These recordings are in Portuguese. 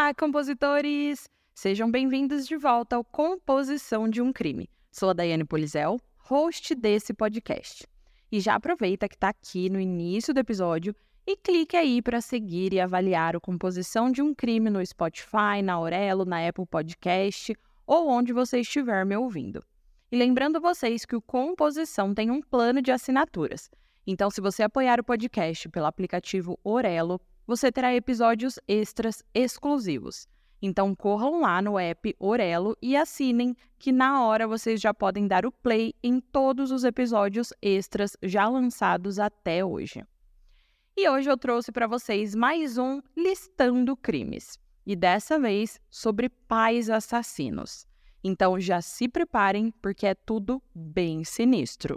Olá, compositores! Sejam bem-vindos de volta ao Composição de um Crime. Sou a Daiane Polizel, host desse podcast. E já aproveita que está aqui no início do episódio e clique aí para seguir e avaliar o Composição de um Crime no Spotify, na Aurelo, na Apple Podcast ou onde você estiver me ouvindo. E lembrando vocês que o Composição tem um plano de assinaturas. Então, se você apoiar o podcast pelo aplicativo Orelo, você terá episódios extras exclusivos. Então, corram lá no app Orelo e assinem, que na hora vocês já podem dar o play em todos os episódios extras já lançados até hoje. E hoje eu trouxe para vocês mais um Listando Crimes, e dessa vez sobre pais assassinos. Então já se preparem, porque é tudo bem sinistro.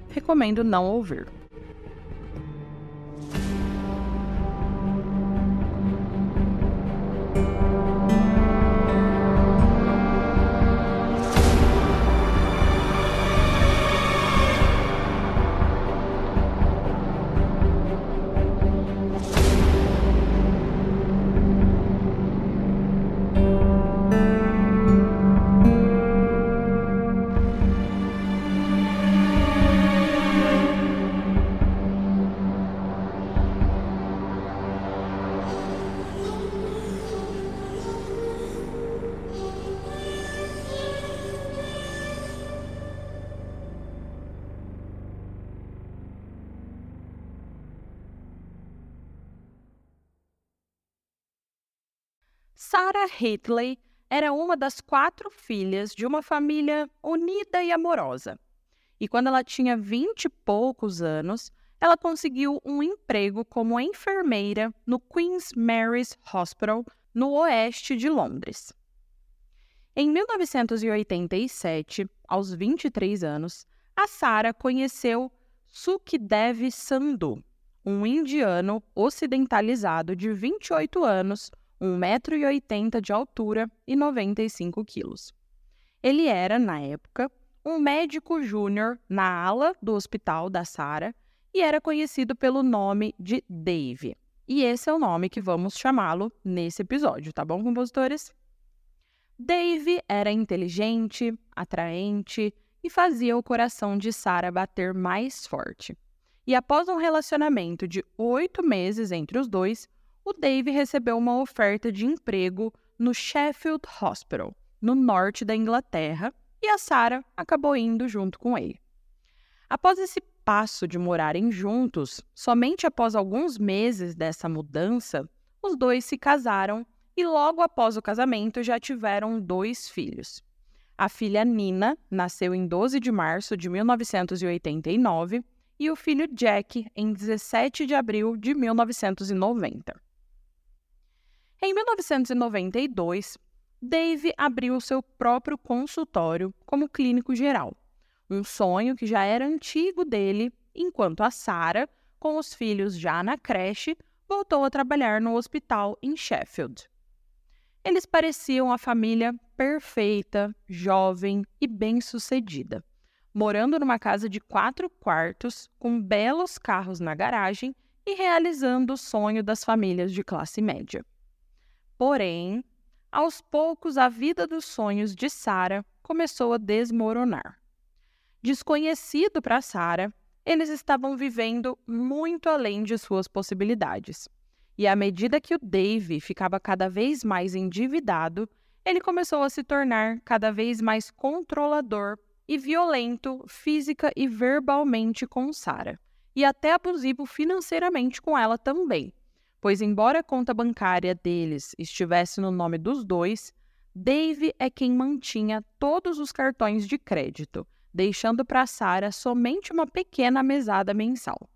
recomendo não ouvir. Hitley era uma das quatro filhas de uma família unida e amorosa. E quando ela tinha vinte e poucos anos, ela conseguiu um emprego como enfermeira no Queen's Mary's Hospital, no oeste de Londres. Em 1987, aos 23 anos, a Sarah conheceu Sukhdev Sandhu, um indiano ocidentalizado de 28 anos 1,80m de altura e 95 quilos. Ele era, na época, um médico júnior na ala do hospital da Sara e era conhecido pelo nome de Dave. E esse é o nome que vamos chamá-lo nesse episódio, tá bom, compositores? Dave era inteligente, atraente e fazia o coração de Sara bater mais forte. E após um relacionamento de oito meses entre os dois, o Dave recebeu uma oferta de emprego no Sheffield Hospital, no norte da Inglaterra, e a Sarah acabou indo junto com ele. Após esse passo de morarem juntos, somente após alguns meses dessa mudança, os dois se casaram e logo após o casamento já tiveram dois filhos. A filha Nina nasceu em 12 de março de 1989 e o filho Jack em 17 de abril de 1990. Em 1992, Dave abriu seu próprio consultório como clínico geral, um sonho que já era antigo dele, enquanto a Sarah, com os filhos já na creche, voltou a trabalhar no hospital em Sheffield. Eles pareciam a família perfeita, jovem e bem-sucedida, morando numa casa de quatro quartos, com belos carros na garagem e realizando o sonho das famílias de classe média. Porém, aos poucos a vida dos sonhos de Sara começou a desmoronar. Desconhecido para Sara, eles estavam vivendo muito além de suas possibilidades. E à medida que o Dave ficava cada vez mais endividado, ele começou a se tornar cada vez mais controlador e violento física e verbalmente com Sara, e até abusivo financeiramente com ela também pois, embora a conta bancária deles estivesse no nome dos dois, Dave é quem mantinha todos os cartões de crédito, deixando para Sarah somente uma pequena mesada mensal.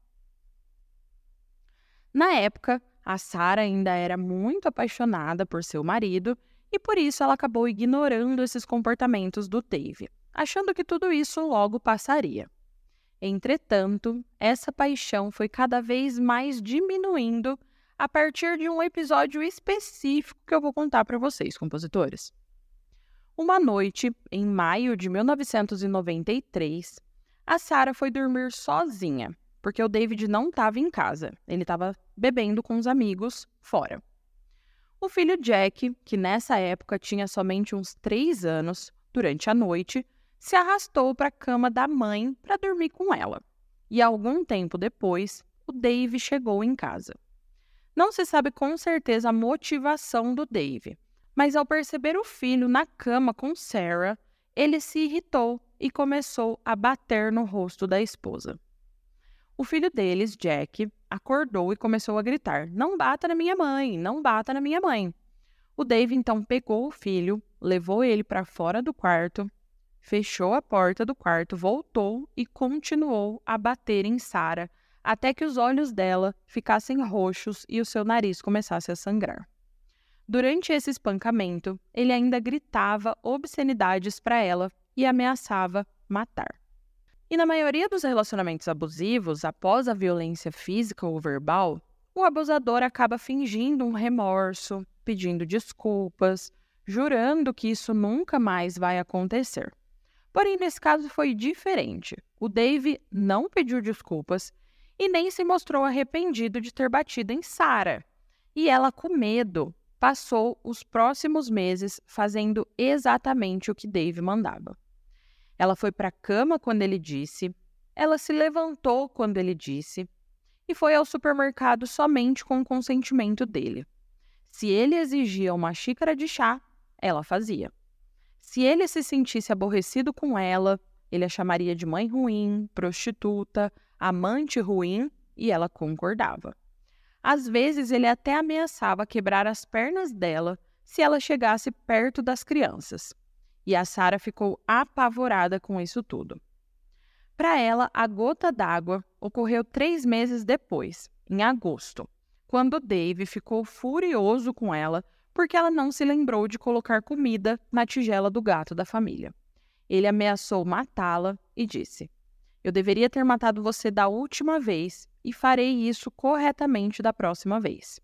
Na época, a Sarah ainda era muito apaixonada por seu marido e por isso ela acabou ignorando esses comportamentos do Dave, achando que tudo isso logo passaria. Entretanto, essa paixão foi cada vez mais diminuindo a partir de um episódio específico que eu vou contar para vocês, compositores. Uma noite, em maio de 1993, a Sarah foi dormir sozinha, porque o David não estava em casa, ele estava bebendo com os amigos fora. O filho Jack, que nessa época tinha somente uns três anos, durante a noite, se arrastou para a cama da mãe para dormir com ela. E algum tempo depois, o Dave chegou em casa. Não se sabe com certeza a motivação do Dave, mas ao perceber o filho na cama com Sarah, ele se irritou e começou a bater no rosto da esposa. O filho deles, Jack, acordou e começou a gritar: Não bata na minha mãe, não bata na minha mãe. O Dave então pegou o filho, levou ele para fora do quarto, fechou a porta do quarto, voltou e continuou a bater em Sara até que os olhos dela ficassem roxos e o seu nariz começasse a sangrar. Durante esse espancamento, ele ainda gritava obscenidades para ela e ameaçava matar. E na maioria dos relacionamentos abusivos, após a violência física ou verbal, o abusador acaba fingindo um remorso, pedindo desculpas, jurando que isso nunca mais vai acontecer. Porém, nesse caso foi diferente. O Dave não pediu desculpas e nem se mostrou arrependido de ter batido em Sarah. E ela, com medo, passou os próximos meses fazendo exatamente o que Dave mandava. Ela foi para a cama quando ele disse, ela se levantou quando ele disse e foi ao supermercado somente com o consentimento dele. Se ele exigia uma xícara de chá, ela fazia. Se ele se sentisse aborrecido com ela, ele a chamaria de mãe ruim, prostituta, amante ruim e ela concordava. Às vezes, ele até ameaçava quebrar as pernas dela se ela chegasse perto das crianças e a Sara ficou apavorada com isso tudo. Para ela, a gota d'água ocorreu três meses depois, em agosto, quando Dave ficou furioso com ela porque ela não se lembrou de colocar comida na tigela do gato da família. Ele ameaçou matá-la e disse: Eu deveria ter matado você da última vez e farei isso corretamente da próxima vez.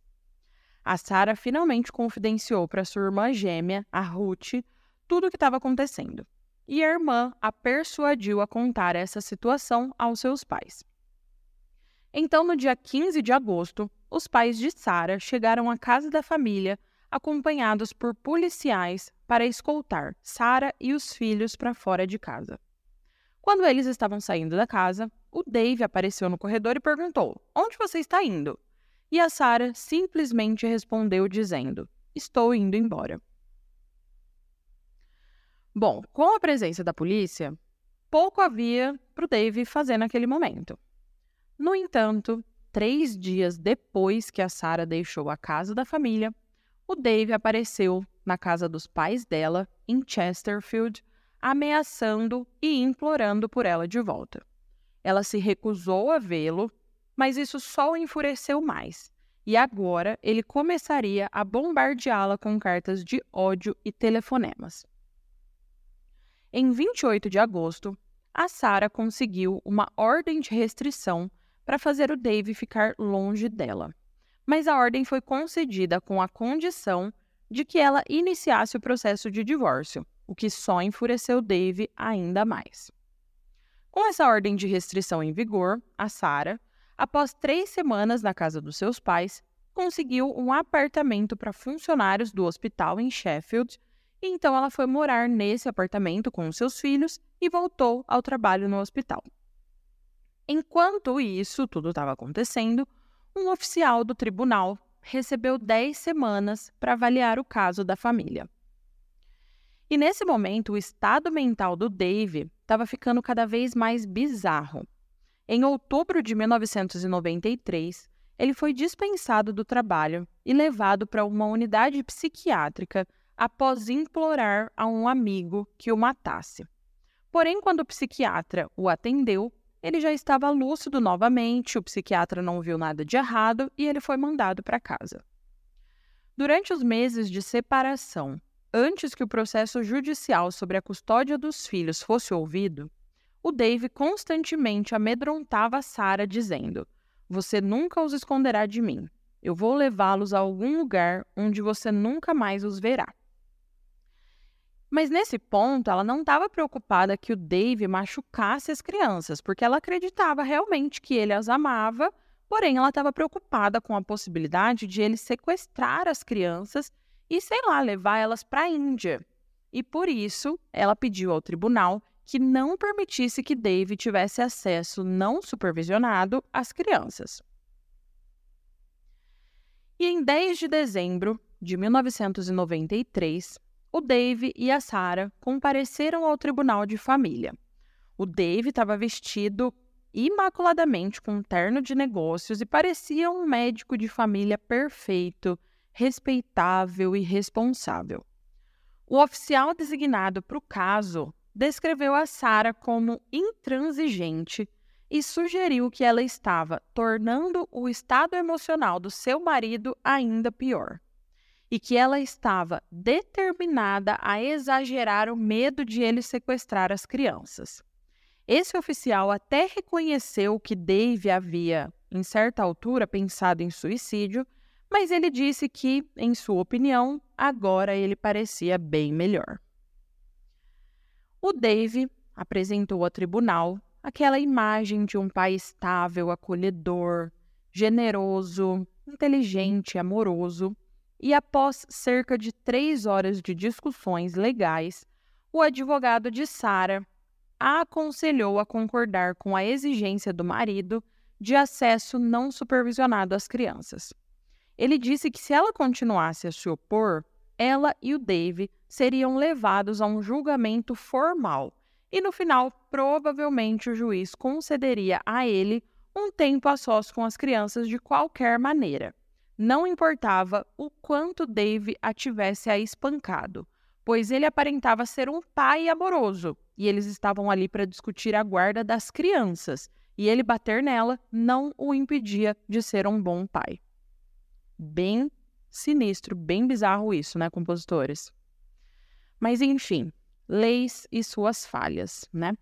A Sara finalmente confidenciou para sua irmã gêmea, a Ruth, tudo o que estava acontecendo. E a irmã a persuadiu a contar essa situação aos seus pais. Então, no dia 15 de agosto, os pais de Sara chegaram à casa da família acompanhados por policiais para escoltar Sara e os filhos para fora de casa. Quando eles estavam saindo da casa, o Dave apareceu no corredor e perguntou: Onde você está indo? E a Sara simplesmente respondeu dizendo: Estou indo embora. Bom, com a presença da polícia, pouco havia para o Dave fazer naquele momento. No entanto, três dias depois que a Sarah deixou a casa da família, o Dave apareceu na casa dos pais dela, em Chesterfield, ameaçando e implorando por ela de volta. Ela se recusou a vê-lo, mas isso só o enfureceu mais, e agora ele começaria a bombardeá-la com cartas de ódio e telefonemas. Em 28 de agosto, a Sarah conseguiu uma ordem de restrição para fazer o Dave ficar longe dela. Mas a ordem foi concedida com a condição de que ela iniciasse o processo de divórcio, o que só enfureceu Dave ainda mais. Com essa ordem de restrição em vigor, a Sarah, após três semanas na casa dos seus pais, conseguiu um apartamento para funcionários do hospital em Sheffield e então ela foi morar nesse apartamento com os seus filhos e voltou ao trabalho no hospital. Enquanto isso tudo estava acontecendo, um oficial do tribunal recebeu 10 semanas para avaliar o caso da família. E nesse momento, o estado mental do Dave estava ficando cada vez mais bizarro. Em outubro de 1993, ele foi dispensado do trabalho e levado para uma unidade psiquiátrica após implorar a um amigo que o matasse. Porém, quando o psiquiatra o atendeu, ele já estava lúcido novamente, o psiquiatra não viu nada de errado e ele foi mandado para casa. Durante os meses de separação, antes que o processo judicial sobre a custódia dos filhos fosse ouvido, o Dave constantemente amedrontava Sara, dizendo: Você nunca os esconderá de mim. Eu vou levá-los a algum lugar onde você nunca mais os verá. Mas nesse ponto, ela não estava preocupada que o Dave machucasse as crianças, porque ela acreditava realmente que ele as amava, porém ela estava preocupada com a possibilidade de ele sequestrar as crianças e, sei lá, levar elas para a Índia. E por isso, ela pediu ao tribunal que não permitisse que Dave tivesse acesso não supervisionado às crianças. E em 10 de dezembro de 1993, o Dave e a Sarah compareceram ao tribunal de família. O Dave estava vestido imaculadamente com um terno de negócios e parecia um médico de família perfeito, respeitável e responsável. O oficial designado para o caso descreveu a Sarah como intransigente e sugeriu que ela estava tornando o estado emocional do seu marido ainda pior e que ela estava determinada a exagerar o medo de ele sequestrar as crianças. Esse oficial até reconheceu que Dave havia, em certa altura, pensado em suicídio, mas ele disse que, em sua opinião, agora ele parecia bem melhor. O Dave apresentou ao tribunal aquela imagem de um pai estável, acolhedor, generoso, inteligente, amoroso, e após cerca de três horas de discussões legais, o advogado de Sara a aconselhou a concordar com a exigência do marido de acesso não supervisionado às crianças. Ele disse que se ela continuasse a se opor, ela e o Dave seriam levados a um julgamento formal e no final, provavelmente o juiz concederia a ele um tempo a sós com as crianças de qualquer maneira. Não importava o quanto Dave a tivesse a espancado, pois ele aparentava ser um pai amoroso e eles estavam ali para discutir a guarda das crianças, e ele bater nela não o impedia de ser um bom pai. Bem sinistro, bem bizarro isso, né, compositores? Mas enfim, leis e suas falhas, né?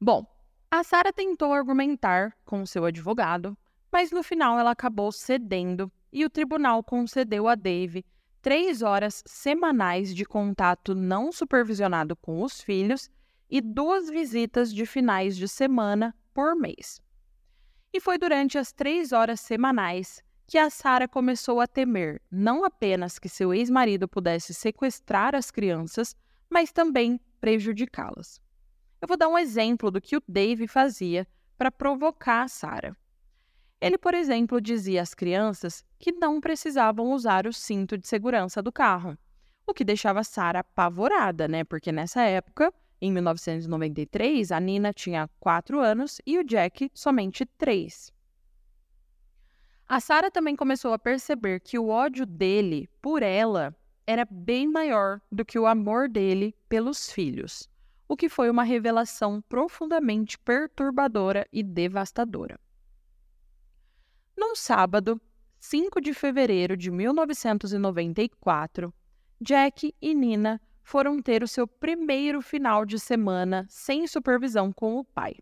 Bom, a Sara tentou argumentar com seu advogado mas no final ela acabou cedendo e o tribunal concedeu a Dave três horas semanais de contato não supervisionado com os filhos e duas visitas de finais de semana por mês. E foi durante as três horas semanais que a Sara começou a temer não apenas que seu ex-marido pudesse sequestrar as crianças, mas também prejudicá-las. Eu vou dar um exemplo do que o Dave fazia para provocar a Sara. Ele, por exemplo, dizia às crianças que não precisavam usar o cinto de segurança do carro, o que deixava Sara apavorada, né? Porque nessa época, em 1993, a Nina tinha 4 anos e o Jack somente 3. A Sara também começou a perceber que o ódio dele por ela era bem maior do que o amor dele pelos filhos, o que foi uma revelação profundamente perturbadora e devastadora. Num sábado, 5 de fevereiro de 1994, Jack e Nina foram ter o seu primeiro final de semana sem supervisão com o pai.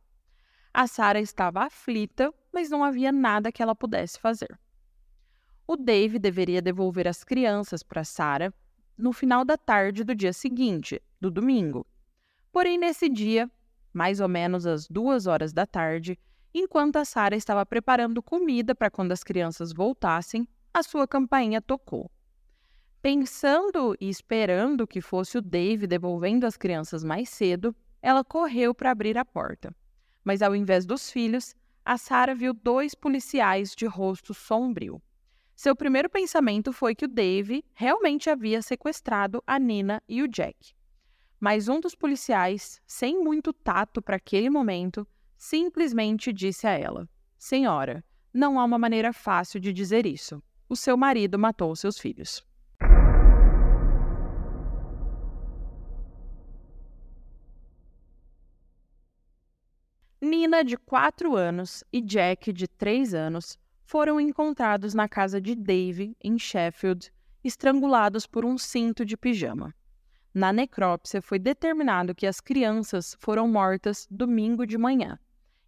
A Sarah estava aflita, mas não havia nada que ela pudesse fazer. O Dave deveria devolver as crianças para Sarah no final da tarde do dia seguinte, do domingo. Porém, nesse dia, mais ou menos às duas horas da tarde, Enquanto a Sara estava preparando comida para quando as crianças voltassem, a sua campainha tocou. Pensando e esperando que fosse o Dave devolvendo as crianças mais cedo, ela correu para abrir a porta. Mas ao invés dos filhos, a Sara viu dois policiais de rosto sombrio. Seu primeiro pensamento foi que o Dave realmente havia sequestrado a Nina e o Jack. Mas um dos policiais, sem muito tato para aquele momento, simplesmente disse a ela: Senhora, não há uma maneira fácil de dizer isso. O seu marido matou seus filhos. Nina, de 4 anos, e Jack, de 3 anos, foram encontrados na casa de Dave, em Sheffield, estrangulados por um cinto de pijama. Na necrópsia foi determinado que as crianças foram mortas domingo de manhã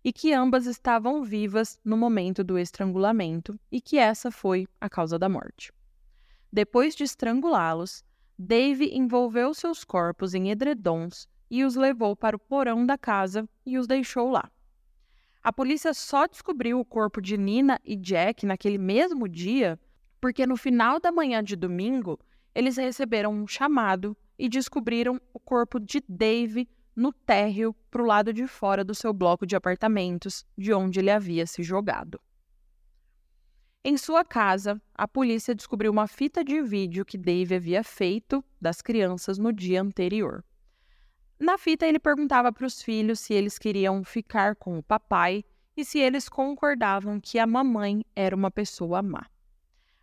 e que ambas estavam vivas no momento do estrangulamento e que essa foi a causa da morte. Depois de estrangulá-los, Dave envolveu seus corpos em edredons e os levou para o porão da casa e os deixou lá. A polícia só descobriu o corpo de Nina e Jack naquele mesmo dia porque no final da manhã de domingo eles receberam um chamado e descobriram o corpo de Dave no térreo para o lado de fora do seu bloco de apartamentos, de onde ele havia se jogado. Em sua casa, a polícia descobriu uma fita de vídeo que Dave havia feito das crianças no dia anterior. Na fita, ele perguntava para os filhos se eles queriam ficar com o papai e se eles concordavam que a mamãe era uma pessoa má.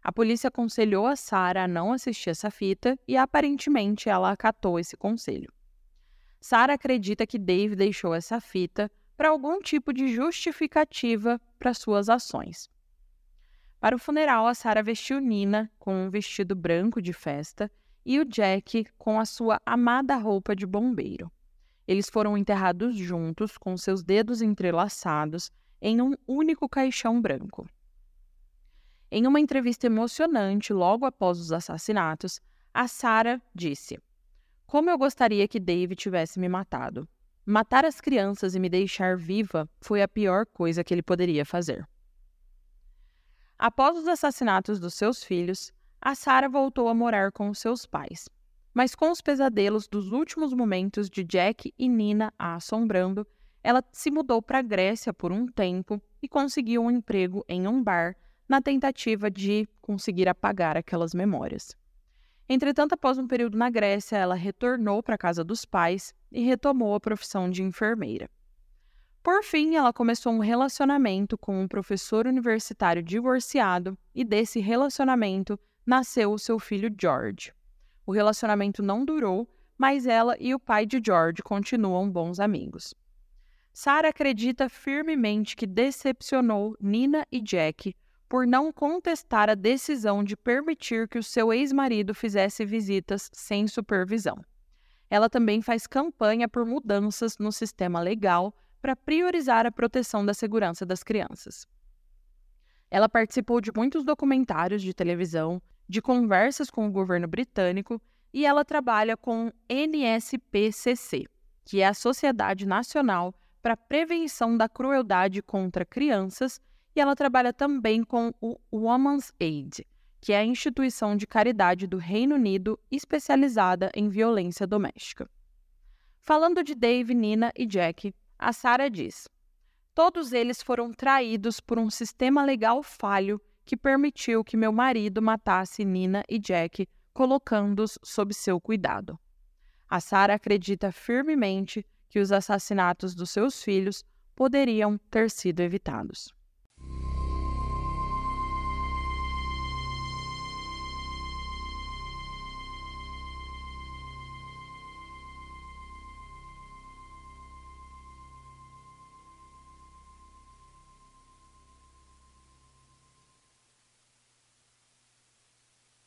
A polícia aconselhou a Sarah a não assistir essa fita e aparentemente ela acatou esse conselho. Sarah acredita que Dave deixou essa fita para algum tipo de justificativa para suas ações. Para o funeral, a Sarah vestiu Nina com um vestido branco de festa e o Jack com a sua amada roupa de bombeiro. Eles foram enterrados juntos, com seus dedos entrelaçados, em um único caixão branco. Em uma entrevista emocionante logo após os assassinatos, a Sarah disse: Como eu gostaria que Dave tivesse me matado. Matar as crianças e me deixar viva foi a pior coisa que ele poderia fazer. Após os assassinatos dos seus filhos, a Sarah voltou a morar com seus pais. Mas com os pesadelos dos últimos momentos de Jack e Nina a assombrando, ela se mudou para a Grécia por um tempo e conseguiu um emprego em um bar na tentativa de conseguir apagar aquelas memórias. Entretanto, após um período na Grécia, ela retornou para a casa dos pais e retomou a profissão de enfermeira. Por fim, ela começou um relacionamento com um professor universitário divorciado e desse relacionamento nasceu o seu filho George. O relacionamento não durou, mas ela e o pai de George continuam bons amigos. Sarah acredita firmemente que decepcionou Nina e Jack por não contestar a decisão de permitir que o seu ex-marido fizesse visitas sem supervisão. Ela também faz campanha por mudanças no sistema legal para priorizar a proteção da segurança das crianças. Ela participou de muitos documentários de televisão, de conversas com o governo britânico e ela trabalha com NSPCC, que é a Sociedade Nacional para a Prevenção da Crueldade contra Crianças e ela trabalha também com o Women's Aid, que é a instituição de caridade do Reino Unido especializada em violência doméstica. Falando de Dave, Nina e Jack, a Sarah diz: Todos eles foram traídos por um sistema legal falho que permitiu que meu marido matasse Nina e Jack, colocando-os sob seu cuidado. A Sarah acredita firmemente que os assassinatos dos seus filhos poderiam ter sido evitados.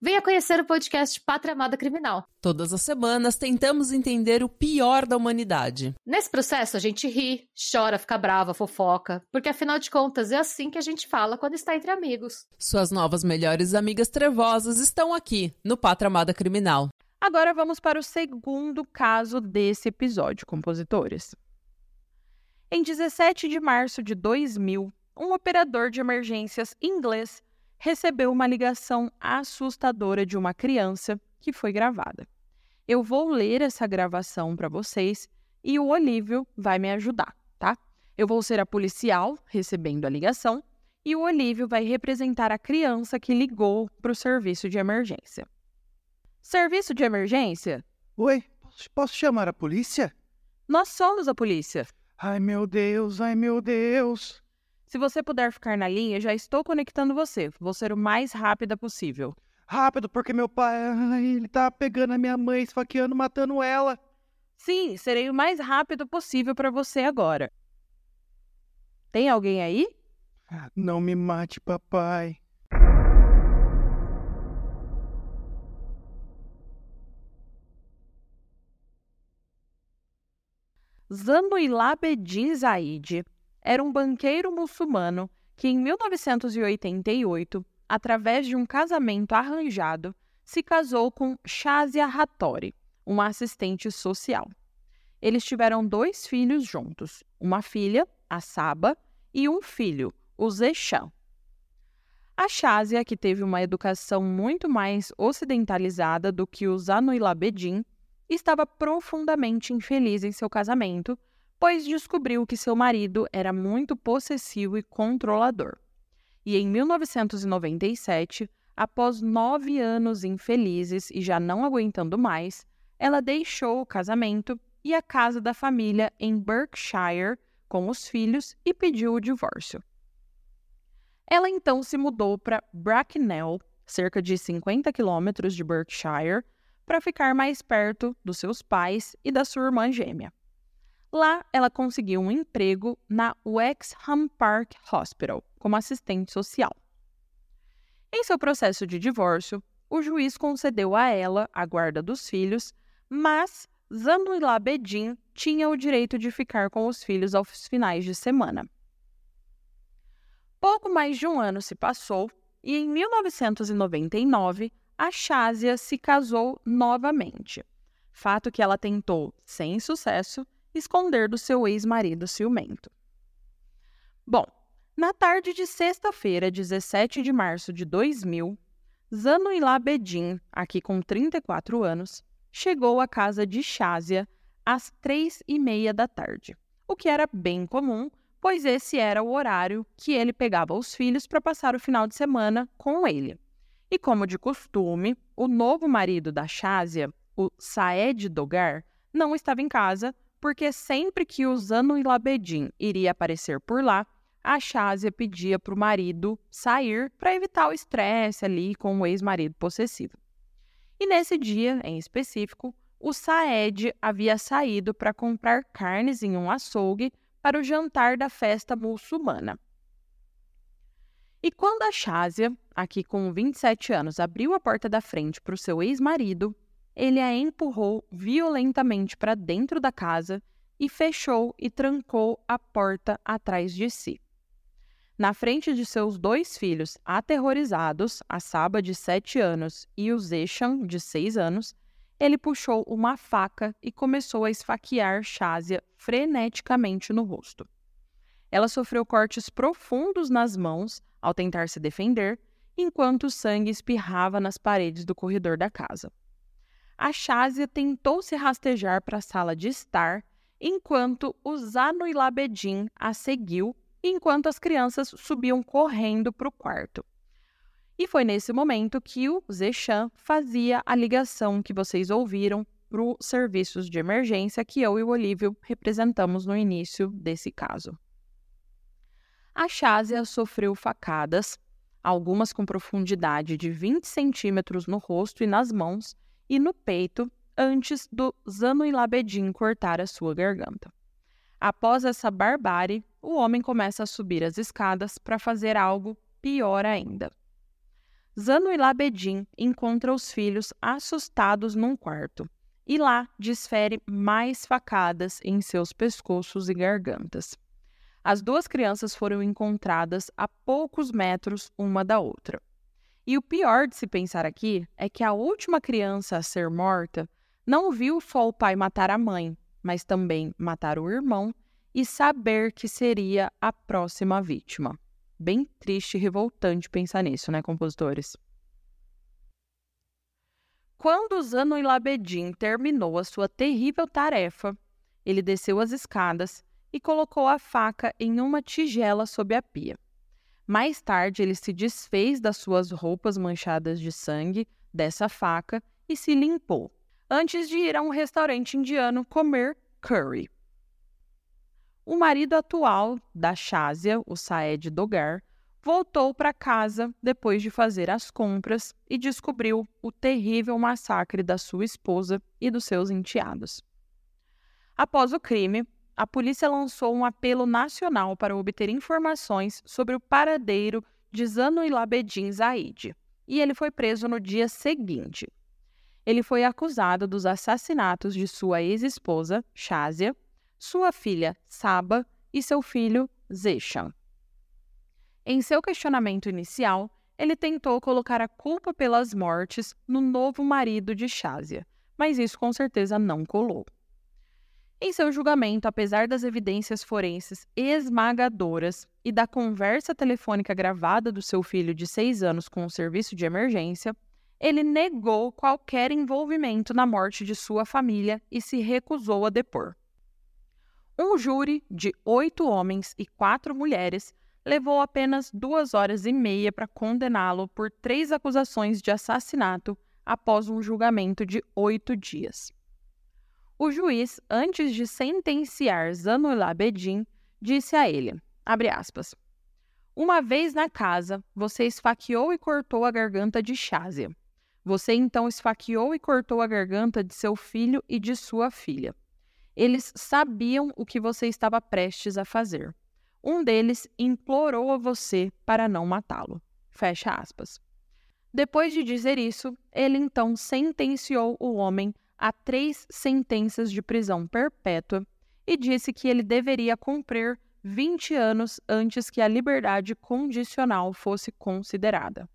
venha conhecer o podcast Pátria Amada Criminal. Todas as semanas tentamos entender o pior da humanidade. Nesse processo a gente ri, chora, fica brava, fofoca, porque afinal de contas é assim que a gente fala quando está entre amigos. Suas novas melhores amigas trevosas estão aqui no Pátria Amada Criminal. Agora vamos para o segundo caso desse episódio, compositores. Em 17 de março de 2000, um operador de emergências inglês recebeu uma ligação assustadora de uma criança que foi gravada. Eu vou ler essa gravação para vocês e o Olívio vai me ajudar, tá? Eu vou ser a policial recebendo a ligação e o Olívio vai representar a criança que ligou para o serviço de emergência. Serviço de emergência? Oi, posso, posso chamar a polícia? Nós somos a polícia. Ai, meu Deus, ai, meu Deus. Se você puder ficar na linha, já estou conectando você. Vou ser o mais rápida possível. Rápido, porque meu pai, ai, ele tá pegando a minha mãe, esfaqueando, matando ela. Sim, serei o mais rápido possível para você agora. Tem alguém aí? Não me mate, papai. Zanuilabedin Zaid era um banqueiro muçulmano que, em 1988, através de um casamento arranjado, se casou com Shazia Hattori, uma assistente social. Eles tiveram dois filhos juntos, uma filha, a Saba, e um filho, o Zechan. A Shazia, que teve uma educação muito mais ocidentalizada do que o Zanuilabedin, estava profundamente infeliz em seu casamento, pois descobriu que seu marido era muito possessivo e controlador. E em 1997, após nove anos infelizes e já não aguentando mais, ela deixou o casamento e a casa da família em Berkshire com os filhos e pediu o divórcio. Ela então se mudou para Bracknell, cerca de 50 quilômetros de Berkshire, para ficar mais perto dos seus pais e da sua irmã gêmea. Lá, ela conseguiu um emprego na Wexham Park Hospital como assistente social. Em seu processo de divórcio, o juiz concedeu a ela a guarda dos filhos, mas Zanullah Bedin tinha o direito de ficar com os filhos aos finais de semana. Pouco mais de um ano se passou e, em 1999, a Shazia se casou novamente, fato que ela tentou, sem sucesso, esconder do seu ex-marido ciumento. Bom, na tarde de sexta-feira, 17 de março de 2000, Zanuilá Bedin, aqui com 34 anos, chegou à casa de Shazia às três e meia da tarde, o que era bem comum, pois esse era o horário que ele pegava os filhos para passar o final de semana com ele. E como de costume, o novo marido da Shazia, o Saed Dogar, não estava em casa, porque sempre que o Zano e Labedim iria aparecer por lá, a Shazia pedia para o marido sair para evitar o estresse ali com o ex-marido possessivo. E nesse dia, em específico, o Saed havia saído para comprar carnes em um açougue para o jantar da festa muçulmana. E quando a Shazia, aqui com 27 anos, abriu a porta da frente para o seu ex-marido, ele a empurrou violentamente para dentro da casa e fechou e trancou a porta atrás de si. Na frente de seus dois filhos aterrorizados, a Saba, de 7 anos, e o Zechan, de 6 anos, ele puxou uma faca e começou a esfaquear Shazia freneticamente no rosto. Ela sofreu cortes profundos nas mãos ao tentar se defender, enquanto o sangue espirrava nas paredes do corredor da casa. A Shazia tentou se rastejar para a sala de estar, enquanto o Zano e Labedin a seguiu, enquanto as crianças subiam correndo para o quarto. E foi nesse momento que o Zechan fazia a ligação que vocês ouviram para os serviços de emergência que eu e o Olívio representamos no início desse caso. A Shazia sofreu facadas, algumas com profundidade de 20 centímetros no rosto e nas mãos e no peito, antes do Zanuilabedin cortar a sua garganta. Após essa barbárie, o homem começa a subir as escadas para fazer algo pior ainda. Zanuilabedin encontra os filhos assustados num quarto e lá desfere mais facadas em seus pescoços e gargantas. As duas crianças foram encontradas a poucos metros uma da outra. E o pior de se pensar aqui é que a última criança a ser morta não viu só o pai matar a mãe, mas também matar o irmão e saber que seria a próxima vítima. Bem triste e revoltante pensar nisso, né, compositores? Quando Zano Labedin terminou a sua terrível tarefa, ele desceu as escadas e colocou a faca em uma tigela sob a pia. Mais tarde, ele se desfez das suas roupas manchadas de sangue dessa faca e se limpou, antes de ir a um restaurante indiano comer curry. O marido atual da Shazia, o Saed Dogar, voltou para casa depois de fazer as compras e descobriu o terrível massacre da sua esposa e dos seus enteados. Após o crime, a polícia lançou um apelo nacional para obter informações sobre o paradeiro de Zano Ilabedin Zaid, e ele foi preso no dia seguinte. Ele foi acusado dos assassinatos de sua ex-esposa, Shazia, sua filha, Saba, e seu filho, Zeshan. Em seu questionamento inicial, ele tentou colocar a culpa pelas mortes no novo marido de Shazia, mas isso com certeza não colou. Em seu julgamento, apesar das evidências forenses esmagadoras e da conversa telefônica gravada do seu filho de seis anos com o serviço de emergência, ele negou qualquer envolvimento na morte de sua família e se recusou a depor. Um júri de oito homens e quatro mulheres levou apenas duas horas e meia para condená-lo por três acusações de assassinato após um julgamento de oito dias. O juiz, antes de sentenciar Zanullah Bedin, disse a ele, aspas, Uma vez na casa, você esfaqueou e cortou a garganta de Shazia. Você então esfaqueou e cortou a garganta de seu filho e de sua filha. Eles sabiam o que você estava prestes a fazer. Um deles implorou a você para não matá-lo. Fecha aspas. Depois de dizer isso, ele então sentenciou o homem a três sentenças de prisão perpétua e disse que ele deveria cumprir 20 anos antes que a liberdade condicional fosse considerada.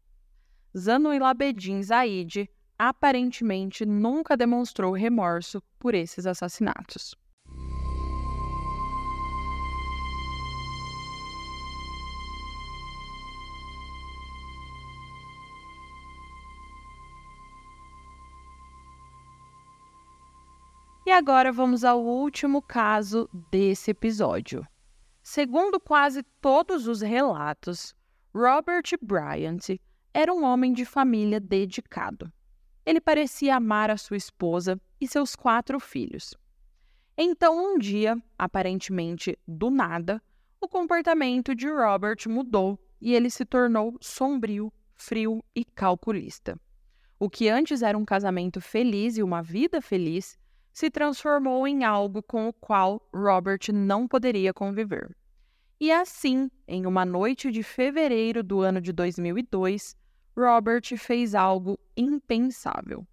Zanuilabedin Zaid aparentemente nunca demonstrou remorso por esses assassinatos. E agora vamos ao último caso desse episódio. Segundo quase todos os relatos, Robert Bryant era um homem de família dedicado. Ele parecia amar a sua esposa e seus quatro filhos. Então, um dia, aparentemente do nada, o comportamento de Robert mudou e ele se tornou sombrio, frio e calculista. O que antes era um casamento feliz e uma vida feliz se transformou em algo com o qual Robert não poderia conviver. E assim, em uma noite de fevereiro do ano de 2002, Robert fez algo impensável.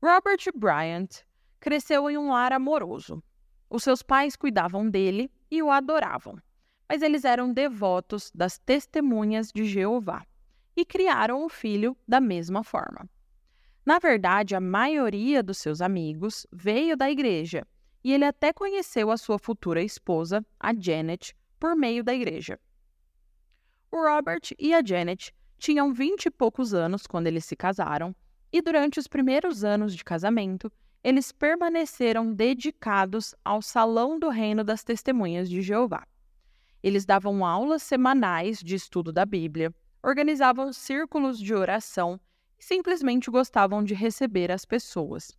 Robert Bryant cresceu em um lar amoroso. Os seus pais cuidavam dele e o adoravam mas eles eram devotos das testemunhas de Jeová e criaram o filho da mesma forma. Na verdade, a maioria dos seus amigos veio da igreja e ele até conheceu a sua futura esposa, a Janet, por meio da igreja. O Robert e a Janet tinham vinte e poucos anos quando eles se casaram e durante os primeiros anos de casamento, eles permaneceram dedicados ao Salão do Reino das Testemunhas de Jeová. Eles davam aulas semanais de estudo da Bíblia, organizavam círculos de oração e simplesmente gostavam de receber as pessoas.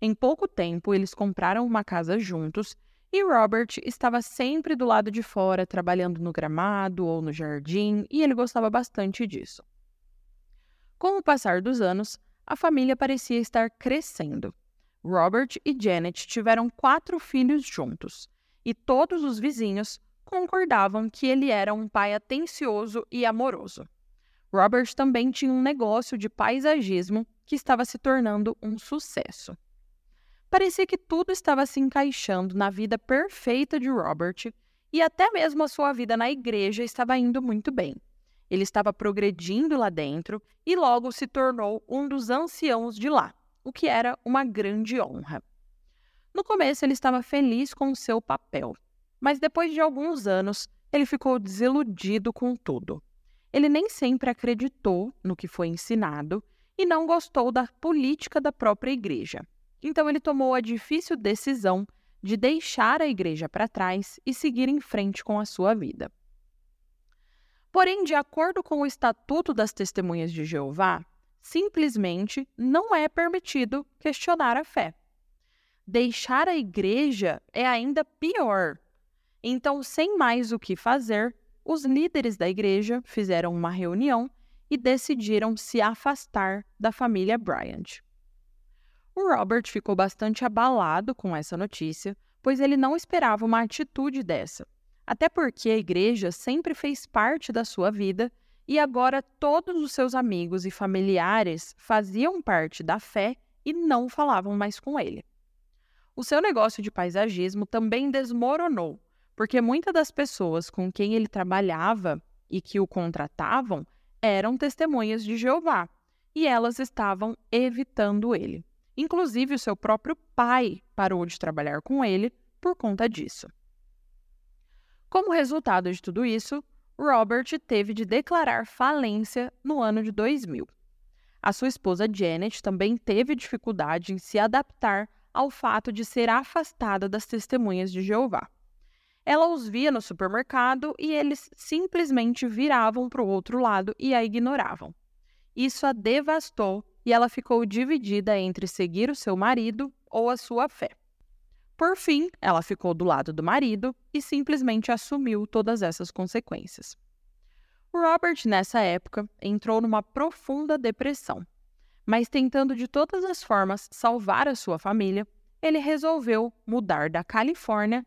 Em pouco tempo, eles compraram uma casa juntos e Robert estava sempre do lado de fora, trabalhando no gramado ou no jardim, e ele gostava bastante disso. Com o passar dos anos, a família parecia estar crescendo. Robert e Janet tiveram quatro filhos juntos, e todos os vizinhos concordavam que ele era um pai atencioso e amoroso. Robert também tinha um negócio de paisagismo que estava se tornando um sucesso. Parecia que tudo estava se encaixando na vida perfeita de Robert e até mesmo a sua vida na igreja estava indo muito bem. Ele estava progredindo lá dentro e logo se tornou um dos anciãos de lá, o que era uma grande honra. No começo, ele estava feliz com o seu papel, mas depois de alguns anos, ele ficou desiludido com tudo. Ele nem sempre acreditou no que foi ensinado e não gostou da política da própria igreja. Então ele tomou a difícil decisão de deixar a igreja para trás e seguir em frente com a sua vida. Porém, de acordo com o Estatuto das Testemunhas de Jeová, simplesmente não é permitido questionar a fé. Deixar a igreja é ainda pior. Então, sem mais o que fazer, os líderes da igreja fizeram uma reunião e decidiram se afastar da família Bryant. O Robert ficou bastante abalado com essa notícia, pois ele não esperava uma atitude dessa. Até porque a igreja sempre fez parte da sua vida e agora todos os seus amigos e familiares faziam parte da fé e não falavam mais com ele. O seu negócio de paisagismo também desmoronou, porque muitas das pessoas com quem ele trabalhava e que o contratavam eram testemunhas de Jeová, e elas estavam evitando ele. Inclusive, o seu próprio pai parou de trabalhar com ele por conta disso. Como resultado de tudo isso, Robert teve de declarar falência no ano de 2000. A sua esposa Janet também teve dificuldade em se adaptar ao fato de ser afastada das testemunhas de Jeová. Ela os via no supermercado e eles simplesmente viravam para o outro lado e a ignoravam. Isso a devastou e ela ficou dividida entre seguir o seu marido ou a sua fé. Por fim, ela ficou do lado do marido e simplesmente assumiu todas essas consequências. Robert, nessa época, entrou numa profunda depressão, mas tentando de todas as formas salvar a sua família, ele resolveu mudar da Califórnia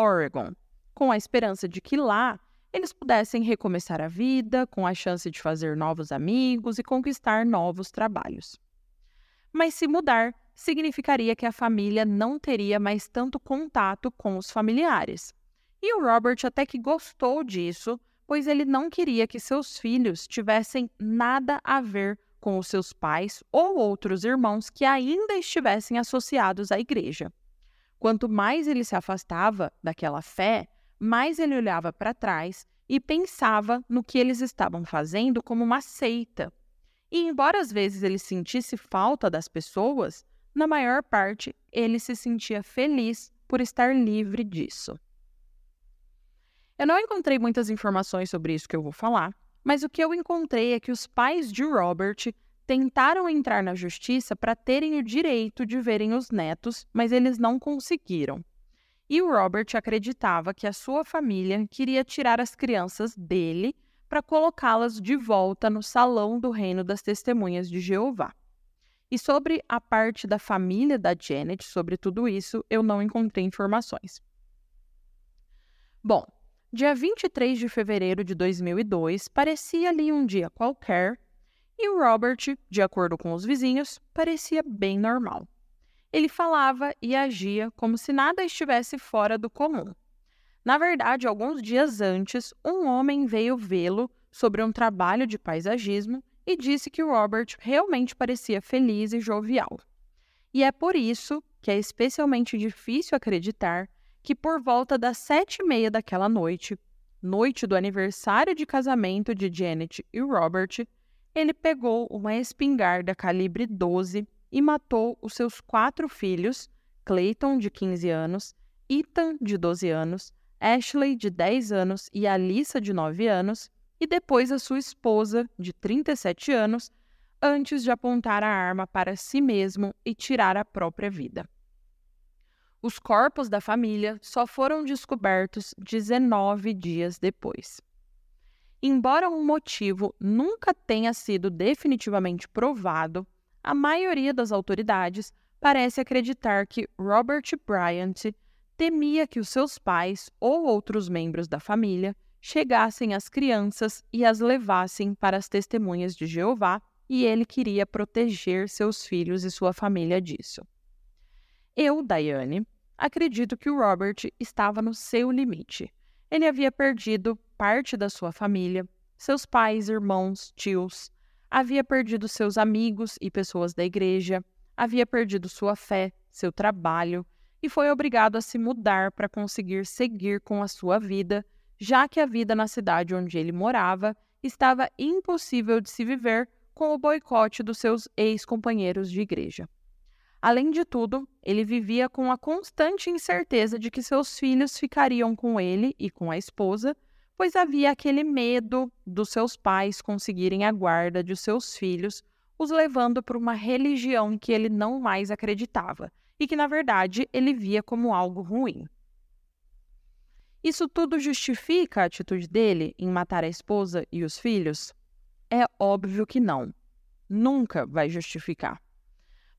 Oregon, com a esperança de que lá eles pudessem recomeçar a vida, com a chance de fazer novos amigos e conquistar novos trabalhos. Mas se mudar significaria que a família não teria mais tanto contato com os familiares. E o Robert até que gostou disso, pois ele não queria que seus filhos tivessem nada a ver com os seus pais ou outros irmãos que ainda estivessem associados à igreja. Quanto mais ele se afastava daquela fé, mais ele olhava para trás e pensava no que eles estavam fazendo como uma seita. E embora às vezes ele sentisse falta das pessoas, na maior parte ele se sentia feliz por estar livre disso. Eu não encontrei muitas informações sobre isso que eu vou falar, mas o que eu encontrei é que os pais de Robert tentaram entrar na justiça para terem o direito de verem os netos, mas eles não conseguiram. E o Robert acreditava que a sua família queria tirar as crianças dele para colocá-las de volta no salão do reino das testemunhas de Jeová. E sobre a parte da família da Janet, sobre tudo isso, eu não encontrei informações. Bom, dia 23 de fevereiro de 2002 parecia ali um dia qualquer e o Robert, de acordo com os vizinhos, parecia bem normal. Ele falava e agia como se nada estivesse fora do comum. Na verdade, alguns dias antes, um homem veio vê-lo sobre um trabalho de paisagismo e disse que o Robert realmente parecia feliz e jovial. E é por isso que é especialmente difícil acreditar que por volta das sete e meia daquela noite, noite do aniversário de casamento de Janet e Robert, ele pegou uma espingarda calibre 12 e matou os seus quatro filhos, Clayton, de 15 anos, Ethan, de 12 anos, Ashley, de 10 anos e Alissa, de 9 anos, e depois a sua esposa, de 37 anos, antes de apontar a arma para si mesmo e tirar a própria vida. Os corpos da família só foram descobertos 19 dias depois. Embora um motivo nunca tenha sido definitivamente provado, a maioria das autoridades parece acreditar que Robert Bryant temia que os seus pais ou outros membros da família chegassem às crianças e as levassem para as testemunhas de Jeová, e ele queria proteger seus filhos e sua família disso. Eu, Diane, acredito que o Robert estava no seu limite. Ele havia perdido parte da sua família, seus pais, irmãos, tios, havia perdido seus amigos e pessoas da igreja, havia perdido sua fé, seu trabalho e foi obrigado a se mudar para conseguir seguir com a sua vida, já que a vida na cidade onde ele morava estava impossível de se viver com o boicote dos seus ex-companheiros de igreja. Além de tudo, ele vivia com a constante incerteza de que seus filhos ficariam com ele e com a esposa, pois havia aquele medo dos seus pais conseguirem a guarda de seus filhos, os levando para uma religião que ele não mais acreditava e que, na verdade, ele via como algo ruim. Isso tudo justifica a atitude dele em matar a esposa e os filhos? É óbvio que não. Nunca vai justificar.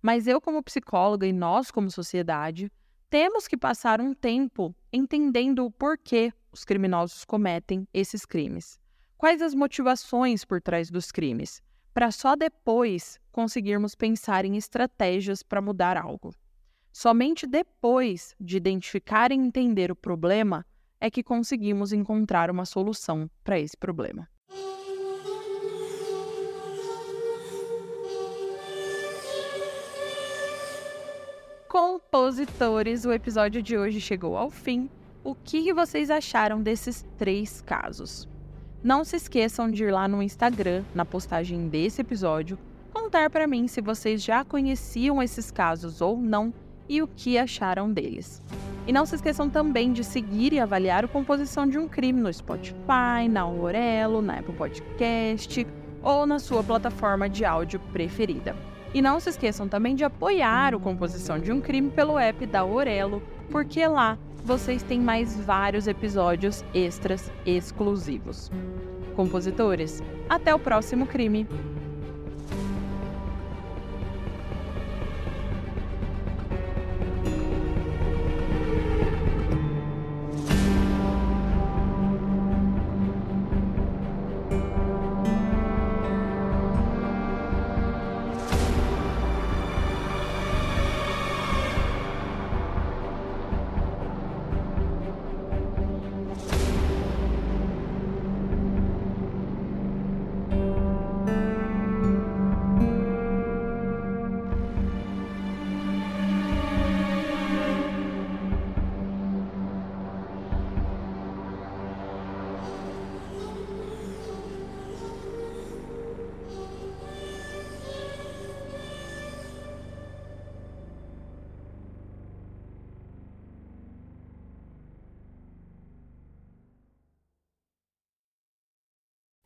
Mas eu, como psicóloga, e nós, como sociedade, temos que passar um tempo entendendo o porquê os criminosos cometem esses crimes. Quais as motivações por trás dos crimes, para só depois conseguirmos pensar em estratégias para mudar algo. Somente depois de identificar e entender o problema é que conseguimos encontrar uma solução para esse problema. Compositores, o episódio de hoje chegou ao fim. O que vocês acharam desses três casos? Não se esqueçam de ir lá no Instagram, na postagem desse episódio, contar para mim se vocês já conheciam esses casos ou não e o que acharam deles. E não se esqueçam também de seguir e avaliar o Composição de um Crime no Spotify, na Aurelo, na Apple Podcast ou na sua plataforma de áudio preferida. E não se esqueçam também de apoiar o Composição de um Crime pelo app da Orelo, porque lá vocês têm mais vários episódios extras exclusivos. Compositores, até o próximo crime!